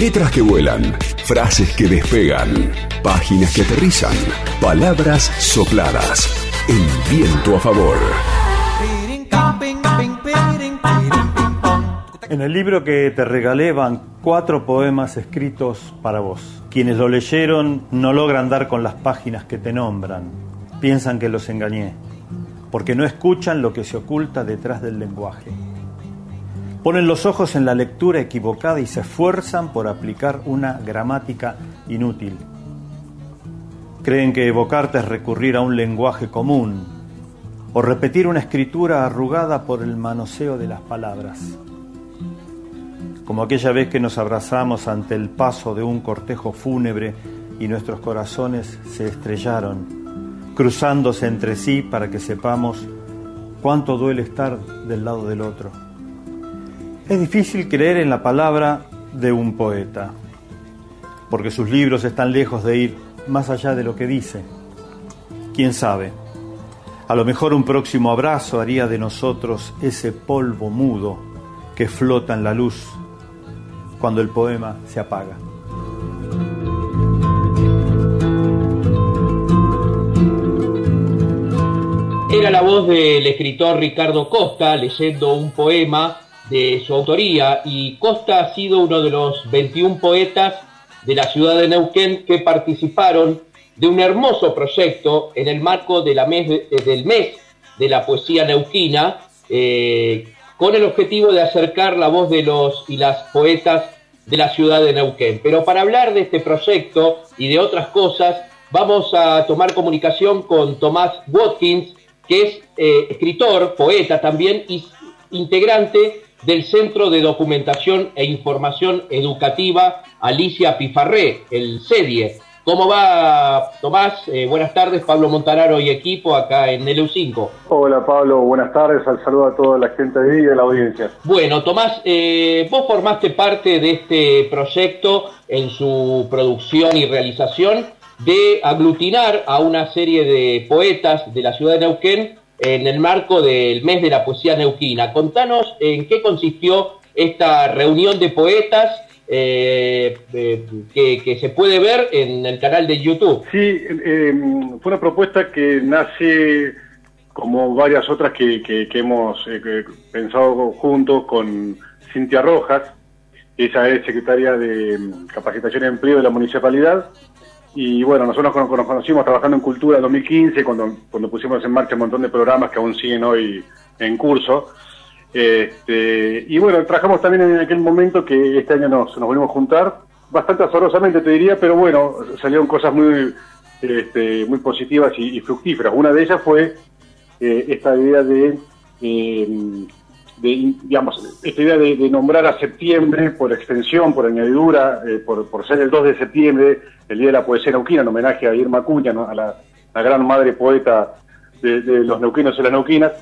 Letras que vuelan, frases que despegan, páginas que aterrizan, palabras sopladas. El viento a favor. En el libro que te regalé van cuatro poemas escritos para vos. Quienes lo leyeron no logran dar con las páginas que te nombran. Piensan que los engañé, porque no escuchan lo que se oculta detrás del lenguaje. Ponen los ojos en la lectura equivocada y se esfuerzan por aplicar una gramática inútil. Creen que evocarte es recurrir a un lenguaje común o repetir una escritura arrugada por el manoseo de las palabras como aquella vez que nos abrazamos ante el paso de un cortejo fúnebre y nuestros corazones se estrellaron, cruzándose entre sí para que sepamos cuánto duele estar del lado del otro. Es difícil creer en la palabra de un poeta, porque sus libros están lejos de ir más allá de lo que dice. ¿Quién sabe? A lo mejor un próximo abrazo haría de nosotros ese polvo mudo que flota en la luz cuando el poema se apaga. Era la voz del escritor Ricardo Costa leyendo un poema de su autoría y Costa ha sido uno de los 21 poetas de la ciudad de Neuquén que participaron de un hermoso proyecto en el marco mes, del mes de la poesía neuquina eh, con el objetivo de acercar la voz de los y las poetas de la ciudad de Neuquén. Pero para hablar de este proyecto y de otras cosas, vamos a tomar comunicación con Tomás Watkins, que es eh, escritor, poeta también y integrante del Centro de Documentación e Información Educativa Alicia Pifarré, el CEDIE, ¿Cómo va, Tomás? Eh, buenas tardes, Pablo Montanaro y equipo acá en el 5 Hola, Pablo, buenas tardes. Al saludo a toda la gente ahí y a la audiencia. Bueno, Tomás, eh, vos formaste parte de este proyecto en su producción y realización de aglutinar a una serie de poetas de la ciudad de Neuquén en el marco del mes de la poesía neuquina. Contanos en qué consistió esta reunión de poetas eh, eh, que, se puede ver en el canal de YouTube. Sí, eh, fue una propuesta que nace como varias otras que, que, hemos pensado juntos con Cintia Rojas, ella es secretaria de Capacitación y Empleo de la Municipalidad. Y bueno, nosotros nos conocimos trabajando en Cultura en 2015, cuando, cuando pusimos en marcha un montón de programas que aún siguen hoy en curso. Este, y bueno, trabajamos también en aquel momento que este año nos, volvimos a juntar, bastante azorosamente te diría, pero bueno, salieron cosas muy, este, muy positivas y, fructíferas. Una de ellas fue eh, esta idea de, em, digamos, esta idea de, nombrar a septiembre por extensión, por añadidura, eh, por, ser el 2 de septiembre, el Día de la Poesía Neuquina, en homenaje a Irma Cuña, a la, gran madre poeta de, de los neuquinos y las neuquinas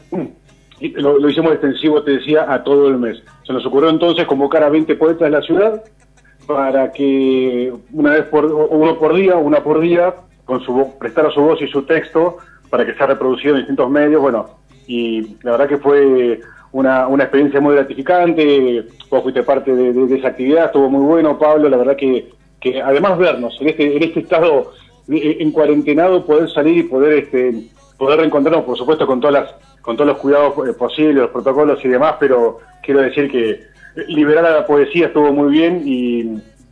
lo, hicimos extensivo, te decía, a todo el mes. Se nos ocurrió entonces convocar a 20 poetas de la ciudad para que una vez por uno por día, una por día, con su prestara su voz y su texto para que sea reproducido en distintos medios. Bueno, y la verdad que fue una, una experiencia muy gratificante. Vos fuiste parte de, esa actividad, estuvo muy bueno, Pablo. La verdad que, que además vernos en este, en este estado en cuarentenado, poder salir y poder este poder reencontrarnos, por supuesto, con todas las con todos los cuidados eh, posibles, los protocolos y demás, pero quiero decir que liberar a la poesía estuvo muy bien y,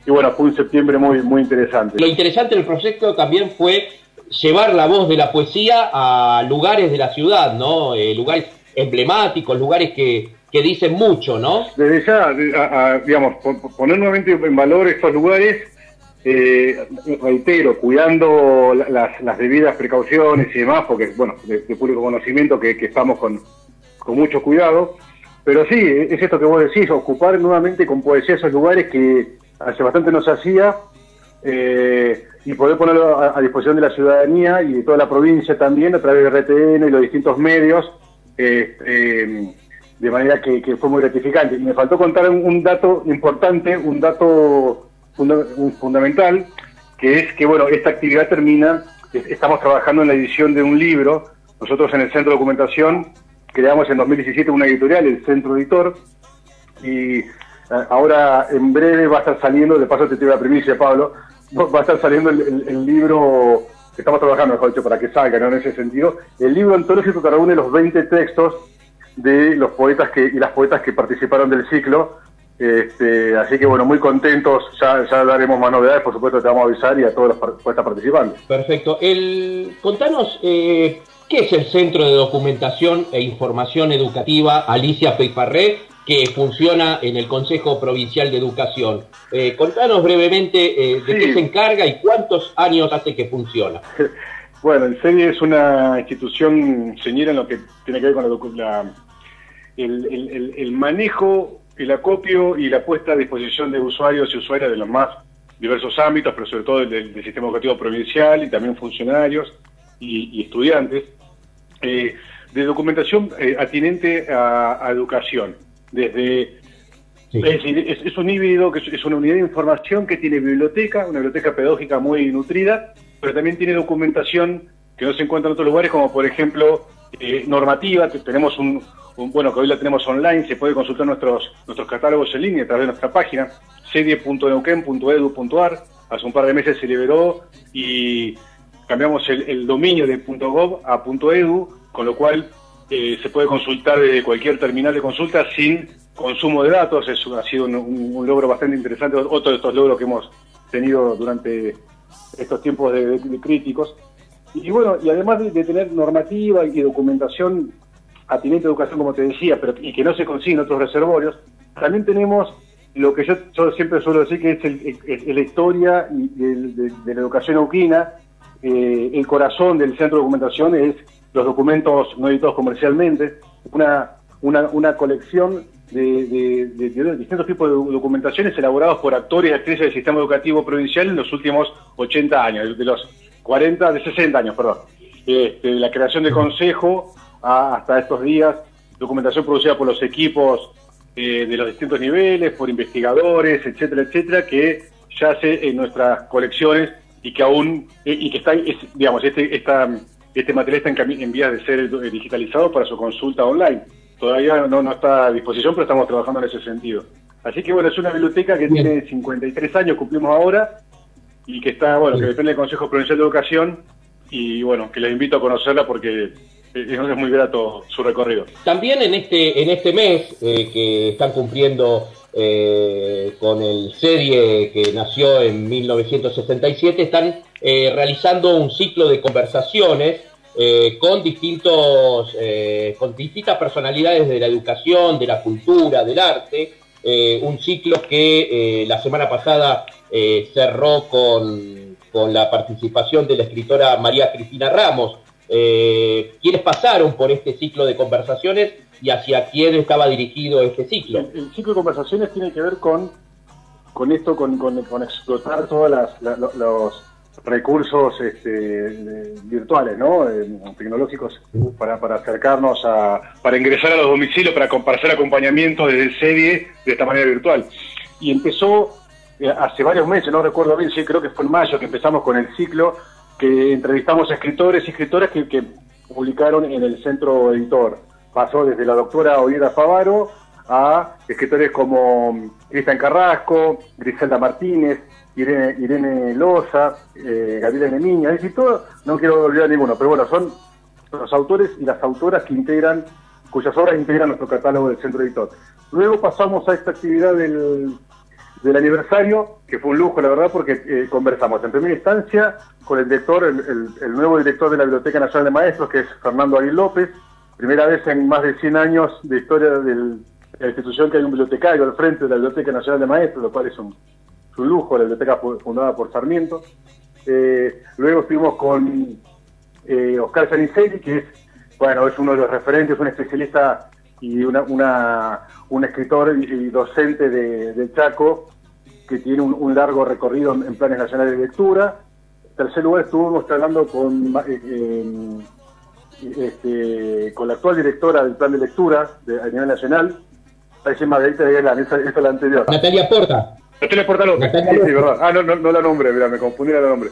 bueno, fue un septiembre muy, muy interesante. Lo interesante del proyecto también fue llevar la voz de la poesía a lugares de la ciudad, ¿no? Eh, lugares emblemáticos, lugares que, que dicen mucho, ¿no? Desde ya, digamos, poner nuevamente en valor estos lugares eh, reitero, cuidando las, debidas precauciones y demás, porque, bueno, de, público conocimiento que, estamos con, mucho cuidado. Pero sí, es esto que vos decís, ocupar nuevamente con poesía esos lugares que hace bastante no se hacía eh, y poder ponerlo a, disposición de la ciudadanía y de toda la provincia también a través de RTN y los distintos medios, eh, de manera que, fue muy gratificante. Me faltó contar un dato importante, un dato fundamental, que es que, bueno, esta actividad termina, estamos trabajando en la edición de un libro, nosotros en el Centro de Documentación creamos en 2017 una editorial, el Centro Editor, y ahora en breve va a estar saliendo, de paso te tengo la primicia, Pablo, va a estar saliendo el, libro estamos trabajando, mejor dicho, para que salga. En ese sentido, el libro antológico que reúne los 20 textos de los poetas y las poetas que participaron del ciclo. Este, así que bueno, muy contentos, ya, ya daremos más novedades, por supuesto te vamos a avisar y a todos los poetas participantes. Perfecto. El, contanos, eh, ¿qué es el Centro de Documentación e Información Educativa Alicia Peifarré que funciona en el Consejo Provincial de Educación. Eh, contanos brevemente eh, de qué se encarga y cuántos años hace que funciona. Bueno, el serie es una institución señera en lo que tiene que ver con la, el, manejo, el acopio y la puesta a disposición de usuarios y usuarias de los más diversos ámbitos, pero sobre todo del, sistema educativo provincial y también funcionarios y, estudiantes, eh, de documentación atinente a educación desde es, un híbrido, que es, una unidad de información que tiene biblioteca, una biblioteca pedagógica muy nutrida, pero también tiene documentación que no se encuentra en otros lugares, como por ejemplo eh, normativa, que tenemos un, bueno, que hoy la tenemos online, se puede consultar nuestros, nuestros catálogos en línea a través de nuestra página, sedie.neuquén.edu.ar, hace un par de meses se liberó y cambiamos el, el dominio de .gov a .edu, con lo cual eh, se puede consultar desde cualquier terminal de consulta sin consumo de datos. Eso ha sido un, logro bastante interesante, otro de estos logros que hemos tenido durante estos tiempos de, críticos. Y bueno, y además de, tener normativa y documentación atinente a educación, como te decía, pero y que no se consigue en otros reservorios, también tenemos lo que yo, siempre suelo decir que es la historia de, la educación auquina, eh, el corazón del centro de documentación es los documentos no editados comercialmente, una, una, colección de, distintos tipos de documentaciones elaborados por actores y actrices del sistema educativo provincial en los últimos 80 años, de los 40, de 60 años, perdón. Este, de la creación de consejo hasta estos días, documentación producida por los equipos eh, de los distintos niveles, por investigadores, etcétera, etcétera, que yace en nuestras colecciones y que aún, eh, y que está, digamos, este, esta este material está en, vías de ser eh, digitalizado para su consulta online. Todavía no, está a disposición, pero estamos trabajando en ese sentido. Así que bueno, es una biblioteca que tiene 53 años, cumplimos ahora, y que está, bueno, que depende del Consejo Provincial de Educación, y bueno, que les invito a conocerla porque es muy grato su recorrido. También en este, en este mes eh, que están cumpliendo eh, con el serie que nació en 1967, están eh, realizando un ciclo de conversaciones eh, con distintos, con distintas personalidades de la educación, de la cultura, del arte. un ciclo que la semana pasada cerró con, con la participación de la escritora María Cristina Ramos, eh, quiénes pasaron por este ciclo de conversaciones y hacia quién estaba dirigido este ciclo. El, ciclo de conversaciones tiene que ver con, con esto, con, con, explotar todos los recursos este, virtuales, ¿no? Eh, tecnológicos para, para acercarnos a, para ingresar a los domicilios, para, para hacer acompañamiento desde serie de esta manera virtual. Y empezó eh, hace varios meses, no recuerdo bien, sí, creo que fue en mayo que empezamos con el ciclo que entrevistamos a escritores y escritoras que, publicaron en el centro editor. Pasó desde la doctora Oida Favaro a escritores como Cristian Carrasco, Griselda Martínez, Irene, Irene Loza, eh, Gabriela Nemiña, es decir, todo, no quiero olvidar ninguno, pero bueno, son los autores y las autoras que integran, cuyas obras integran nuestro catálogo del centro editor. Luego pasamos a esta actividad del del aniversario, que fue un lujo, la verdad, porque eh, conversamos en primera instancia con el director, el, nuevo director de la Biblioteca Nacional de Maestros, que es Fernando Aguil López, primera vez en más de 100 años de historia de la institución que hay un bibliotecario al frente de la Biblioteca Nacional de Maestros, lo cual es un, lujo, la biblioteca fundada por Sarmiento. Eh, luego estuvimos con eh, Oscar Saniceli, que es, bueno, es uno de los referentes, un especialista y una, una, un escritor y, docente de, Chaco que tiene un, largo recorrido en, planes nacionales de lectura. En tercer lugar estuvimos hablando con, eh, este, con la actual directora del plan de lectura a nivel nacional, Margarita de Galán, esa, esa es la anterior. Natalia Porta. Natalia Porta López, sí, verdad. Ah, no, no, no la nombre, mira, me confundí la nombre.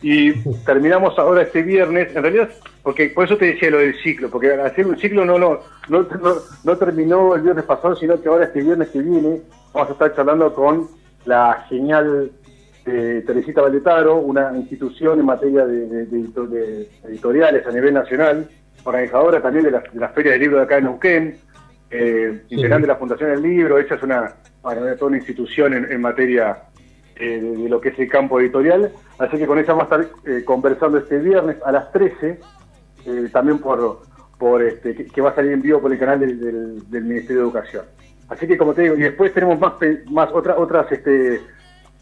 Y terminamos ahora este viernes, en realidad, porque por eso te decía lo del ciclo, porque hacer un ciclo no, no, no, no, terminó el viernes pasado, sino que ahora este viernes que viene vamos a estar charlando con la genial eh, Teresita Valetaro, una institución en materia de, editoriales a nivel nacional, organizadora también de la, de Feria del Libro de acá en Neuquén, eh, integrante de la Fundación del Libro, ella es una, toda una institución en, materia eh, de, lo que es el campo editorial, así que con ella vamos a estar eh, conversando este viernes a las 13, también por, por este, que, va a salir en vivo por el canal del, Ministerio de Educación. Así que como te digo, y después tenemos más, más otras este,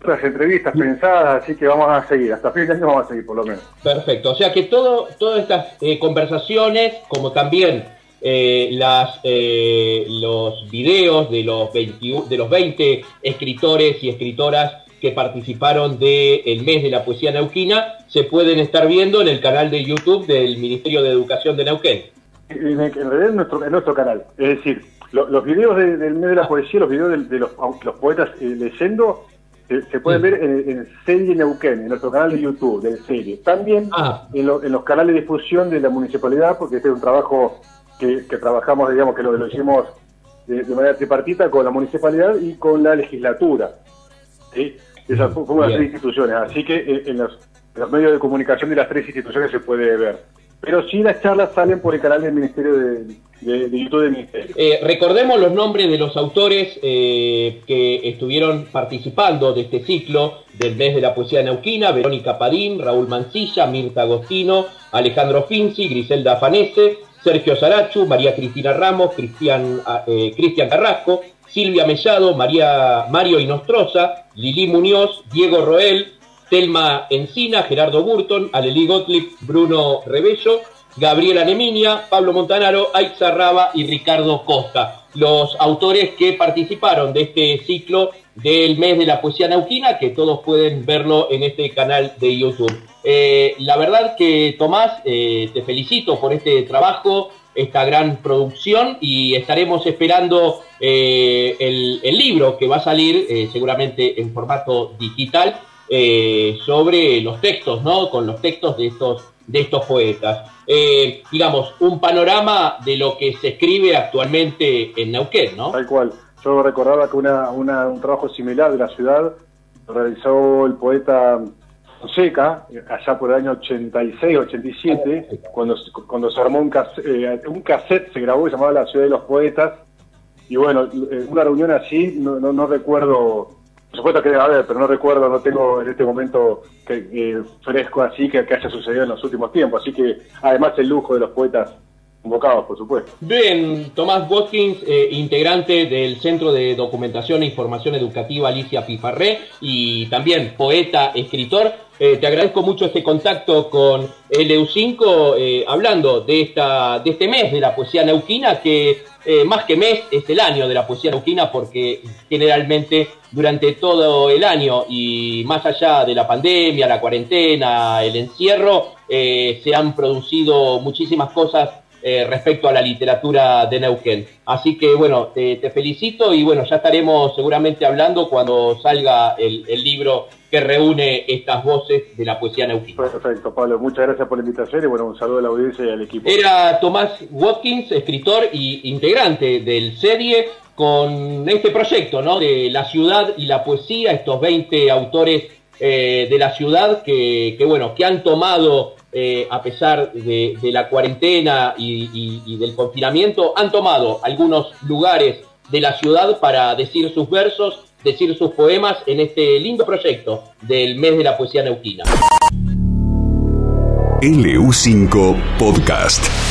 otras entrevistas pensadas, así que vamos a seguir, hasta fin de año vamos a seguir por lo menos. Perfecto, o sea que todo, todas estas conversaciones, como también eh, las, eh, los videos de los, 20, de los 20 escritores y escritoras que participaron del mes de la poesía neuquina se pueden estar viendo en el canal de YouTube del Ministerio de Educación de Neuquén. En, realidad en nuestro, en nuestro canal. Es decir, los videos del mes de la poesía, los videos de, los, los, poetas eh, leyendo, se pueden ver en, Serie Neuquén, en nuestro canal de YouTube del Serie. También ah. en, en, los canales de difusión de la municipalidad, porque este es un trabajo que, trabajamos, digamos, que lo, lo hicimos de, manera tripartita con la municipalidad y con la legislatura. ¿sí? Esas fueron las tres instituciones. Así que eh, en, los, medios de comunicación de las tres instituciones se puede ver. Pero sí las charlas salen por el canal del Ministerio de, YouTube del Ministerio. Eh, recordemos los nombres de los autores eh, que estuvieron participando de este ciclo del mes de la poesía neuquina, Verónica Padín, Raúl Mancilla, Mirta Agostino, Alejandro Finzi, Griselda Fanese, Sergio Sarachu, María Cristina Ramos, Cristian, ah, eh, Cristian Carrasco, Silvia Mellado, María, Mario Inostroza, Lili Muñoz, Diego Roel, Telma Encina, Gerardo Burton, Alelí Gottlieb, Bruno Rebello, Gabriela Neminia, Pablo Montanaro, Aixa Raba y Ricardo Costa, los autores que participaron de este ciclo del mes de la poesía nauquina, que todos pueden verlo en este canal de YouTube. Eh, la verdad que Tomás, eh, te felicito por este trabajo, esta gran producción y estaremos esperando eh, el, libro que va a salir seguramente en formato digital sobre los textos, ¿no? Con los textos de estos, de estos poetas. digamos, un panorama de lo que se escribe actualmente en Neuquén, ¿no? Tal cual. Yo recordaba que una, un trabajo similar de la ciudad lo realizó el poeta Fonseca, allá por el año 86, 87, cuando, cuando se armó un cassette, eh, un cassette, se grabó llamaba La Ciudad de los Poetas. Y bueno, eh, una reunión así, no, no, recuerdo, por supuesto que debe haber, pero no recuerdo, no tengo en este momento que, eh, fresco así que, que haya sucedido en los últimos tiempos. Así que además el lujo de los poetas convocados, por supuesto. Bien, Tomás Watkins, eh, integrante del Centro de Documentación e Información Educativa Alicia Pifarré y también poeta, escritor. Eh, te agradezco mucho este contacto con LU5, eh, hablando de, esta, de este mes de la poesía neuquina, que más que mes es el año de la poesía neuquina, porque generalmente durante todo el año y más allá de la pandemia, la cuarentena, el encierro, se han producido muchísimas cosas eh, respecto a la literatura de Neuquén. Así que bueno, te, felicito y bueno, ya estaremos seguramente hablando cuando salga el, libro que reúne estas voces de la poesía neuquina. Perfecto, Pablo, muchas gracias por la invitación y bueno, un saludo a la audiencia y al equipo. Era Tomás Watkins, escritor y integrante del serie con este proyecto, ¿no? De la ciudad y la poesía, estos 20 autores eh, de la ciudad que, que, bueno, que han tomado eh, a pesar de, la cuarentena y, del confinamiento, han tomado algunos lugares de la ciudad para decir sus versos, decir sus poemas en este lindo proyecto del mes de la poesía neuquina. LU5 Podcast.